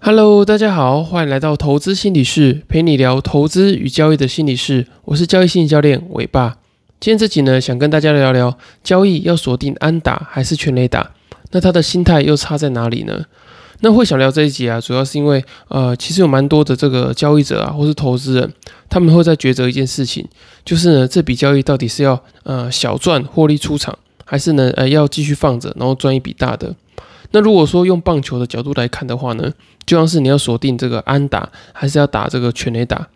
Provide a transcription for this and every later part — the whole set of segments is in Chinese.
Hello，大家好，欢迎来到投资心理室，陪你聊投资与交易的心理室。我是交易心理教练伟爸。今天这集呢，想跟大家聊聊交易要锁定安打还是全垒打，那他的心态又差在哪里呢？那会想聊这一集啊，主要是因为呃，其实有蛮多的这个交易者啊，或是投资人，他们会在抉择一件事情，就是呢，这笔交易到底是要呃小赚获利出场，还是呢呃要继续放着，然后赚一笔大的。那如果说用棒球的角度来看的话呢，就像是你要锁定这个安打，还是要打这个全垒打？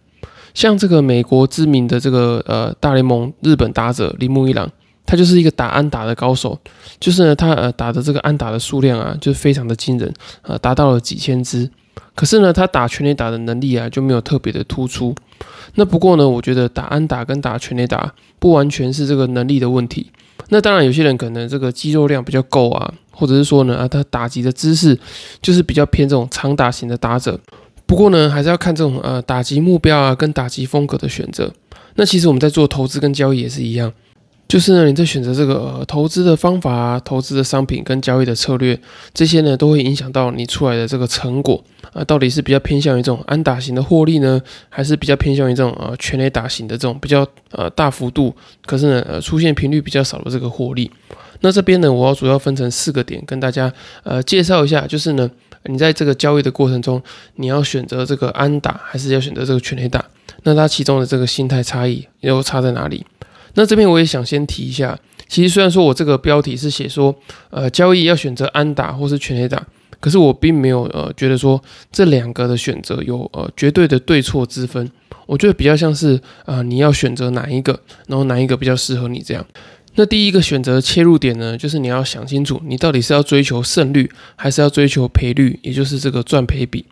像这个美国知名的这个呃大联盟日本打者铃木一朗，他就是一个打安打的高手，就是呢他呃打的这个安打的数量啊，就是非常的惊人，呃达到了几千支。可是呢他打全垒打的能力啊就没有特别的突出。那不过呢，我觉得打安打跟打全垒打不完全是这个能力的问题。那当然有些人可能这个肌肉量比较够啊。或者是说呢，啊，他打击的姿势就是比较偏这种长打型的打者。不过呢，还是要看这种呃打击目标啊，跟打击风格的选择。那其实我们在做投资跟交易也是一样，就是呢，你在选择这个投资的方法啊、投资的商品跟交易的策略，这些呢都会影响到你出来的这个成果啊，到底是比较偏向于这种安打型的获利呢，还是比较偏向于这种呃全垒打型的这种比较呃大幅度，可是呢呃出现频率比较少的这个获利。那这边呢，我要主要分成四个点跟大家呃介绍一下，就是呢，你在这个交易的过程中，你要选择这个安打还是要选择这个全垒打？那它其中的这个心态差异又差在哪里？那这边我也想先提一下，其实虽然说我这个标题是写说呃交易要选择安打或是全垒打，可是我并没有呃觉得说这两个的选择有呃绝对的对错之分，我觉得比较像是呃你要选择哪一个，然后哪一个比较适合你这样。那第一个选择切入点呢，就是你要想清楚，你到底是要追求胜率，还是要追求赔率，也就是这个赚赔比。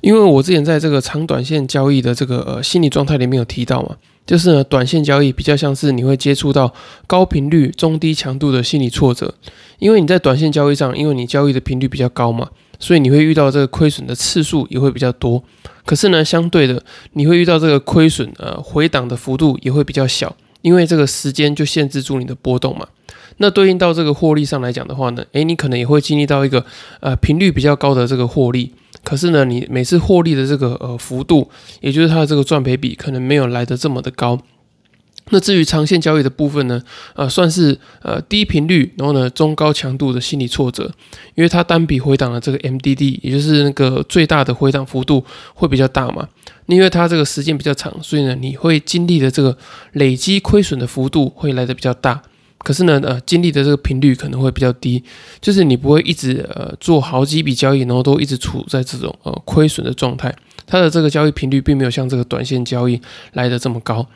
因为我之前在这个长短线交易的这个呃心理状态里面有提到嘛，就是呢短线交易比较像是你会接触到高频率、中低强度的心理挫折，因为你在短线交易上，因为你交易的频率比较高嘛，所以你会遇到这个亏损的次数也会比较多。可是呢，相对的，你会遇到这个亏损呃回档的幅度也会比较小。因为这个时间就限制住你的波动嘛，那对应到这个获利上来讲的话呢，诶，你可能也会经历到一个呃频率比较高的这个获利，可是呢，你每次获利的这个呃幅度，也就是它的这个赚赔比，可能没有来的这么的高。那至于长线交易的部分呢，呃，算是呃低频率，然后呢中高强度的心理挫折，因为它单笔回档的这个 MDD，也就是那个最大的回档幅度会比较大嘛。因为它这个时间比较长，所以呢你会经历的这个累积亏损的幅度会来的比较大。可是呢，呃，经历的这个频率可能会比较低，就是你不会一直呃做好几笔交易，然后都一直处在这种呃亏损的状态。它的这个交易频率并没有像这个短线交易来的这么高。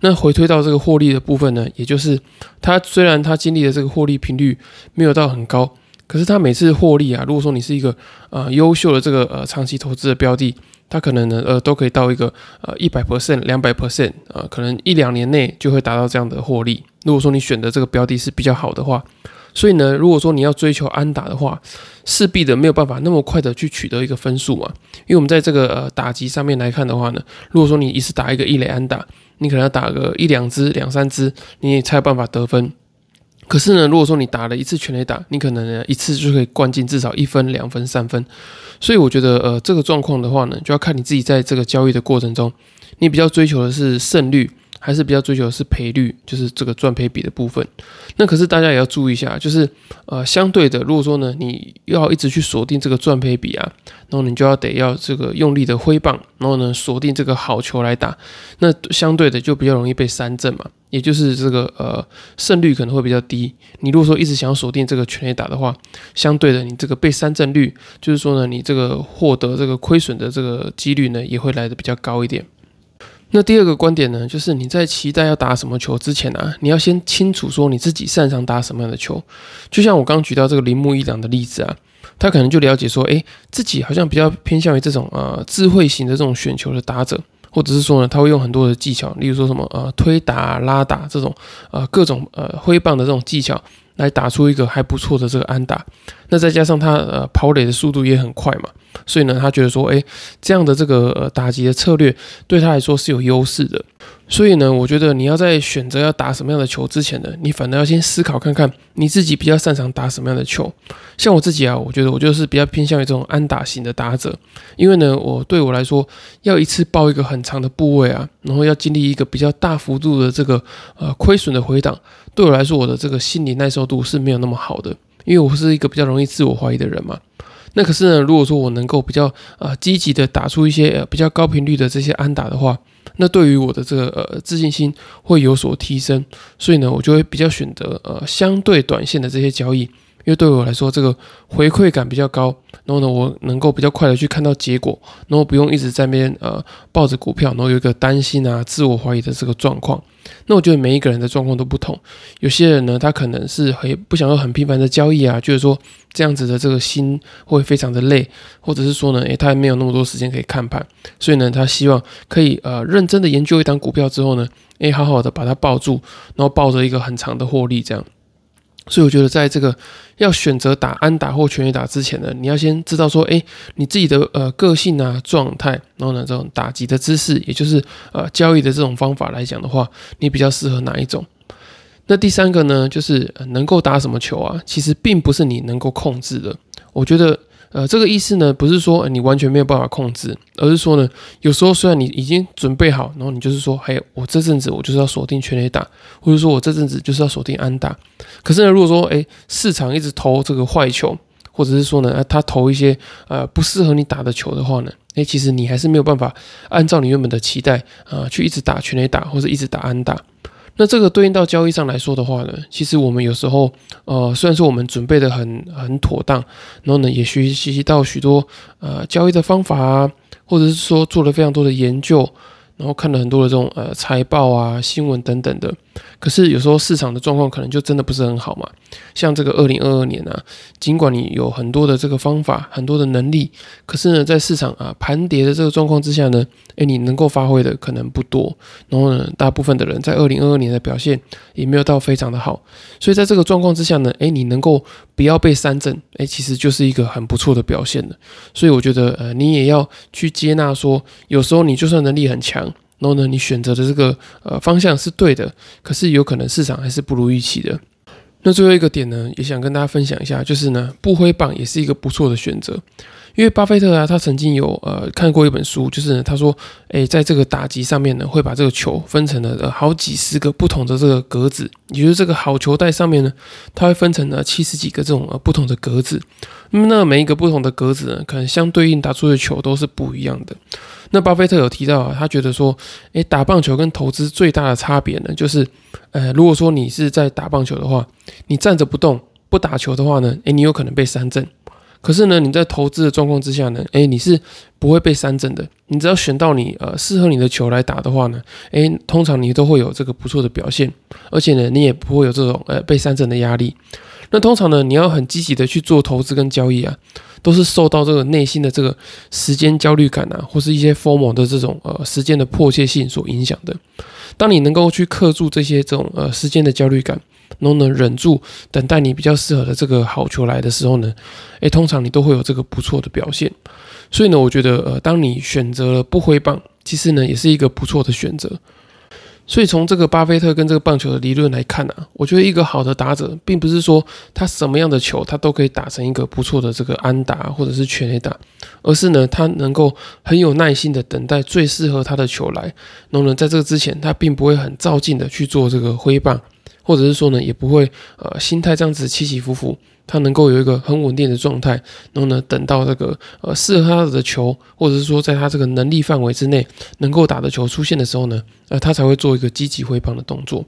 那回推到这个获利的部分呢，也就是它虽然它经历的这个获利频率没有到很高，可是它每次获利啊，如果说你是一个呃优秀的这个呃长期投资的标的，它可能呢呃都可以到一个呃一百 percent、两百 percent 啊，可能一两年内就会达到这样的获利。如果说你选的这个标的是比较好的话。所以呢，如果说你要追求安打的话，势必的没有办法那么快的去取得一个分数嘛。因为我们在这个呃打击上面来看的话呢，如果说你一次打一个一垒安打，你可能要打个一两支、两三支，你也才有办法得分。可是呢，如果说你打了一次全垒打，你可能呢一次就可以灌进至少一分、两分、三分。所以我觉得呃这个状况的话呢，就要看你自己在这个交易的过程中，你比较追求的是胜率。还是比较追求是赔率，就是这个赚赔比的部分。那可是大家也要注意一下，就是呃，相对的，如果说呢，你要一直去锁定这个赚赔比啊，然后你就要得要这个用力的挥棒，然后呢锁定这个好球来打，那相对的就比较容易被三振嘛，也就是这个呃胜率可能会比较低。你如果说一直想要锁定这个全垒打的话，相对的你这个被三振率，就是说呢，你这个获得这个亏损的这个几率呢，也会来的比较高一点。那第二个观点呢，就是你在期待要打什么球之前啊，你要先清楚说你自己擅长打什么样的球。就像我刚举到这个铃木一朗的例子啊，他可能就了解说，诶，自己好像比较偏向于这种呃智慧型的这种选球的打者，或者是说呢，他会用很多的技巧，例如说什么呃推打、拉打这种呃各种呃挥棒的这种技巧。来打出一个还不错的这个安打，那再加上他呃跑垒的速度也很快嘛，所以呢他觉得说，哎，这样的这个呃打击的策略对他来说是有优势的，所以呢，我觉得你要在选择要打什么样的球之前呢，你反而要先思考看看你自己比较擅长打什么样的球。像我自己啊，我觉得我就是比较偏向于这种安打型的打者，因为呢，我对我来说要一次爆一个很长的部位啊，然后要经历一个比较大幅度的这个呃亏损的回档，对我来说我的这个心理耐受度是没有那么好的，因为我是一个比较容易自我怀疑的人嘛。那可是呢，如果说我能够比较呃积极的打出一些呃比较高频率的这些安打的话，那对于我的这个呃自信心会有所提升，所以呢，我就会比较选择呃相对短线的这些交易，因为对我来说这个回馈感比较高，然后呢，我能够比较快的去看到结果，然后不用一直在那边呃抱着股票，然后有一个担心啊、自我怀疑的这个状况。那我觉得每一个人的状况都不同，有些人呢，他可能是很不想要很频繁的交易啊，就是说这样子的这个心会非常的累，或者是说呢，诶，他没有那么多时间可以看盘，所以呢，他希望可以呃认真的研究一档股票之后呢，诶，好好的把它抱住，然后抱着一个很长的获利这样。所以我觉得，在这个要选择打安打或全垒打之前呢，你要先知道说，哎，你自己的呃个性啊、状态，然后呢，这种打击的姿势，也就是呃交易的这种方法来讲的话，你比较适合哪一种？那第三个呢，就是能够打什么球啊，其实并不是你能够控制的。我觉得。呃，这个意思呢，不是说你完全没有办法控制，而是说呢，有时候虽然你已经准备好，然后你就是说，哎，我这阵子我就是要锁定全垒打，或者说我这阵子就是要锁定安打，可是呢，如果说，哎，市场一直投这个坏球，或者是说呢，他投一些呃不适合你打的球的话呢，哎，其实你还是没有办法按照你原本的期待啊，去一直打全垒打或者一直打安打。那这个对应到交易上来说的话呢，其实我们有时候，呃，虽然说我们准备的很很妥当，然后呢，也学习到许多呃交易的方法啊，或者是说做了非常多的研究。然后看了很多的这种呃财报啊、新闻等等的，可是有时候市场的状况可能就真的不是很好嘛。像这个二零二二年啊，尽管你有很多的这个方法、很多的能力，可是呢，在市场啊盘跌的这个状况之下呢，诶，你能够发挥的可能不多。然后呢，大部分的人在二零二二年的表现也没有到非常的好。所以在这个状况之下呢，诶，你能够不要被三振，诶，其实就是一个很不错的表现了。所以我觉得呃，你也要去接纳说，有时候你就算能力很强。然后呢，你选择的这个呃方向是对的，可是有可能市场还是不如预期的。那最后一个点呢，也想跟大家分享一下，就是呢，不挥棒也是一个不错的选择。因为巴菲特啊，他曾经有呃看过一本书，就是他说，诶，在这个打击上面呢，会把这个球分成了呃好几十个不同的这个格子，也就是这个好球带上面呢，它会分成了七十几个这种呃不同的格子。那么那每一个不同的格子呢，可能相对应打出的球都是不一样的。那巴菲特有提到啊，他觉得说，诶，打棒球跟投资最大的差别呢，就是，呃，如果说你是在打棒球的话，你站着不动不打球的话呢，诶，你有可能被三振。可是呢，你在投资的状况之下呢，诶，你是不会被三振的。你只要选到你呃适合你的球来打的话呢，诶，通常你都会有这个不错的表现，而且呢，你也不会有这种呃被三振的压力。那通常呢，你要很积极的去做投资跟交易啊。都是受到这个内心的这个时间焦虑感啊，或是一些 formal 的这种呃时间的迫切性所影响的。当你能够去克住这些这种呃时间的焦虑感，然后呢忍住等待你比较适合的这个好球来的时候呢，诶，通常你都会有这个不错的表现。所以呢，我觉得呃，当你选择了不挥棒，其实呢也是一个不错的选择。所以从这个巴菲特跟这个棒球的理论来看呢，我觉得一个好的打者，并不是说他什么样的球他都可以打成一个不错的这个安打或者是全垒打，而是呢他能够很有耐心的等待最适合他的球来，然后呢在这个之前他并不会很照进的去做这个挥棒。或者是说呢，也不会呃心态这样子起起伏伏，他能够有一个很稳定的状态，然后呢，等到这个呃适合他的球，或者是说在他这个能力范围之内能够打的球出现的时候呢，呃，他才会做一个积极挥棒的动作。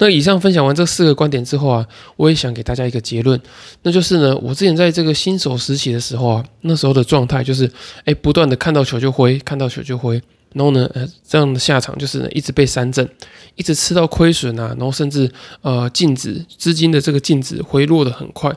那以上分享完这四个观点之后啊，我也想给大家一个结论，那就是呢，我之前在这个新手时期的时候啊，那时候的状态就是，哎，不断的看到球就挥，看到球就挥。然后呢，呃，这样的下场就是呢，一直被三振，一直吃到亏损啊，然后甚至呃净值资金的这个净值回落的很快，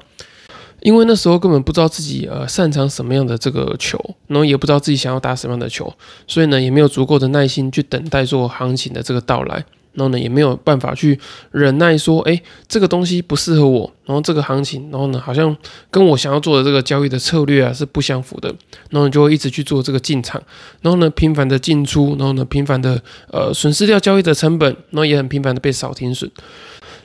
因为那时候根本不知道自己呃擅长什么样的这个球，然后也不知道自己想要打什么样的球，所以呢也没有足够的耐心去等待做行情的这个到来，然后呢也没有办法去忍耐说，哎，这个东西不适合我，然后这个行情，然后呢好像跟我想要做的这个交易的策略啊是不相符的，然后就会一直去做这个进场，然后呢频繁的进出，然后呢频繁的呃损失掉交易的成本，然后也很频繁的被扫停损。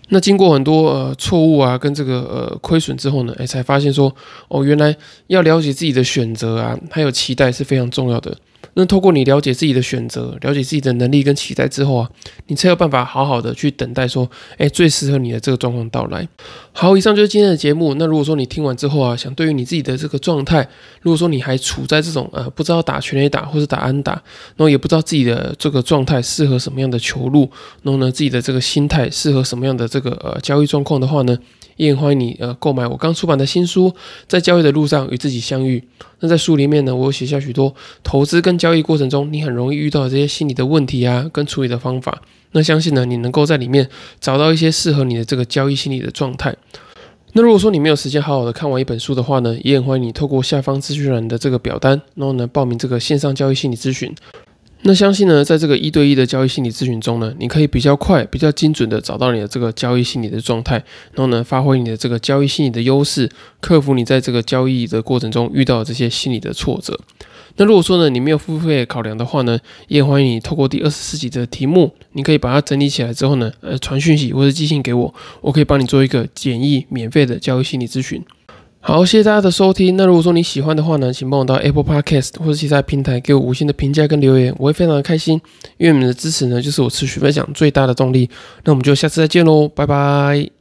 那经过很多呃错误啊，跟这个呃亏损之后呢，哎，才发现说，哦，原来要了解自己的选择啊，还有期待是非常重要的。那透过你了解自己的选择，了解自己的能力跟期待之后啊，你才有办法好好的去等待说，哎，最适合你的这个状况到来。好，以上就是今天的节目。那如果说你听完之后啊，想对于你自己的这个状态，如果说你还处在这种呃不知道打全垒打或者打安打，然后也不知道自己的这个状态适合什么样的球路，然后呢自己的这个心态适合什么样的这个呃交易状况的话呢？也欢迎你呃购买我刚出版的新书，在交易的路上与自己相遇。那在书里面呢，我写下许多投资跟交易过程中你很容易遇到的这些心理的问题啊，跟处理的方法。那相信呢，你能够在里面找到一些适合你的这个交易心理的状态。那如果说你没有时间好好的看完一本书的话呢，也很欢迎你透过下方资讯栏的这个表单，然后呢报名这个线上交易心理咨询。那相信呢，在这个一对一的交易心理咨询中呢，你可以比较快、比较精准的找到你的这个交易心理的状态，然后呢，发挥你的这个交易心理的优势，克服你在这个交易的过程中遇到的这些心理的挫折。那如果说呢，你没有付费考量的话呢，也欢迎你透过第二十四集的题目，你可以把它整理起来之后呢，呃，传讯息或者寄信给我，我可以帮你做一个简易免费的交易心理咨询。好，谢谢大家的收听。那如果说你喜欢的话呢，请帮我到 Apple Podcast 或者其他平台给我五星的评价跟留言，我会非常的开心。因为你们的支持呢，就是我持续分享最大的动力。那我们就下次再见喽，拜拜。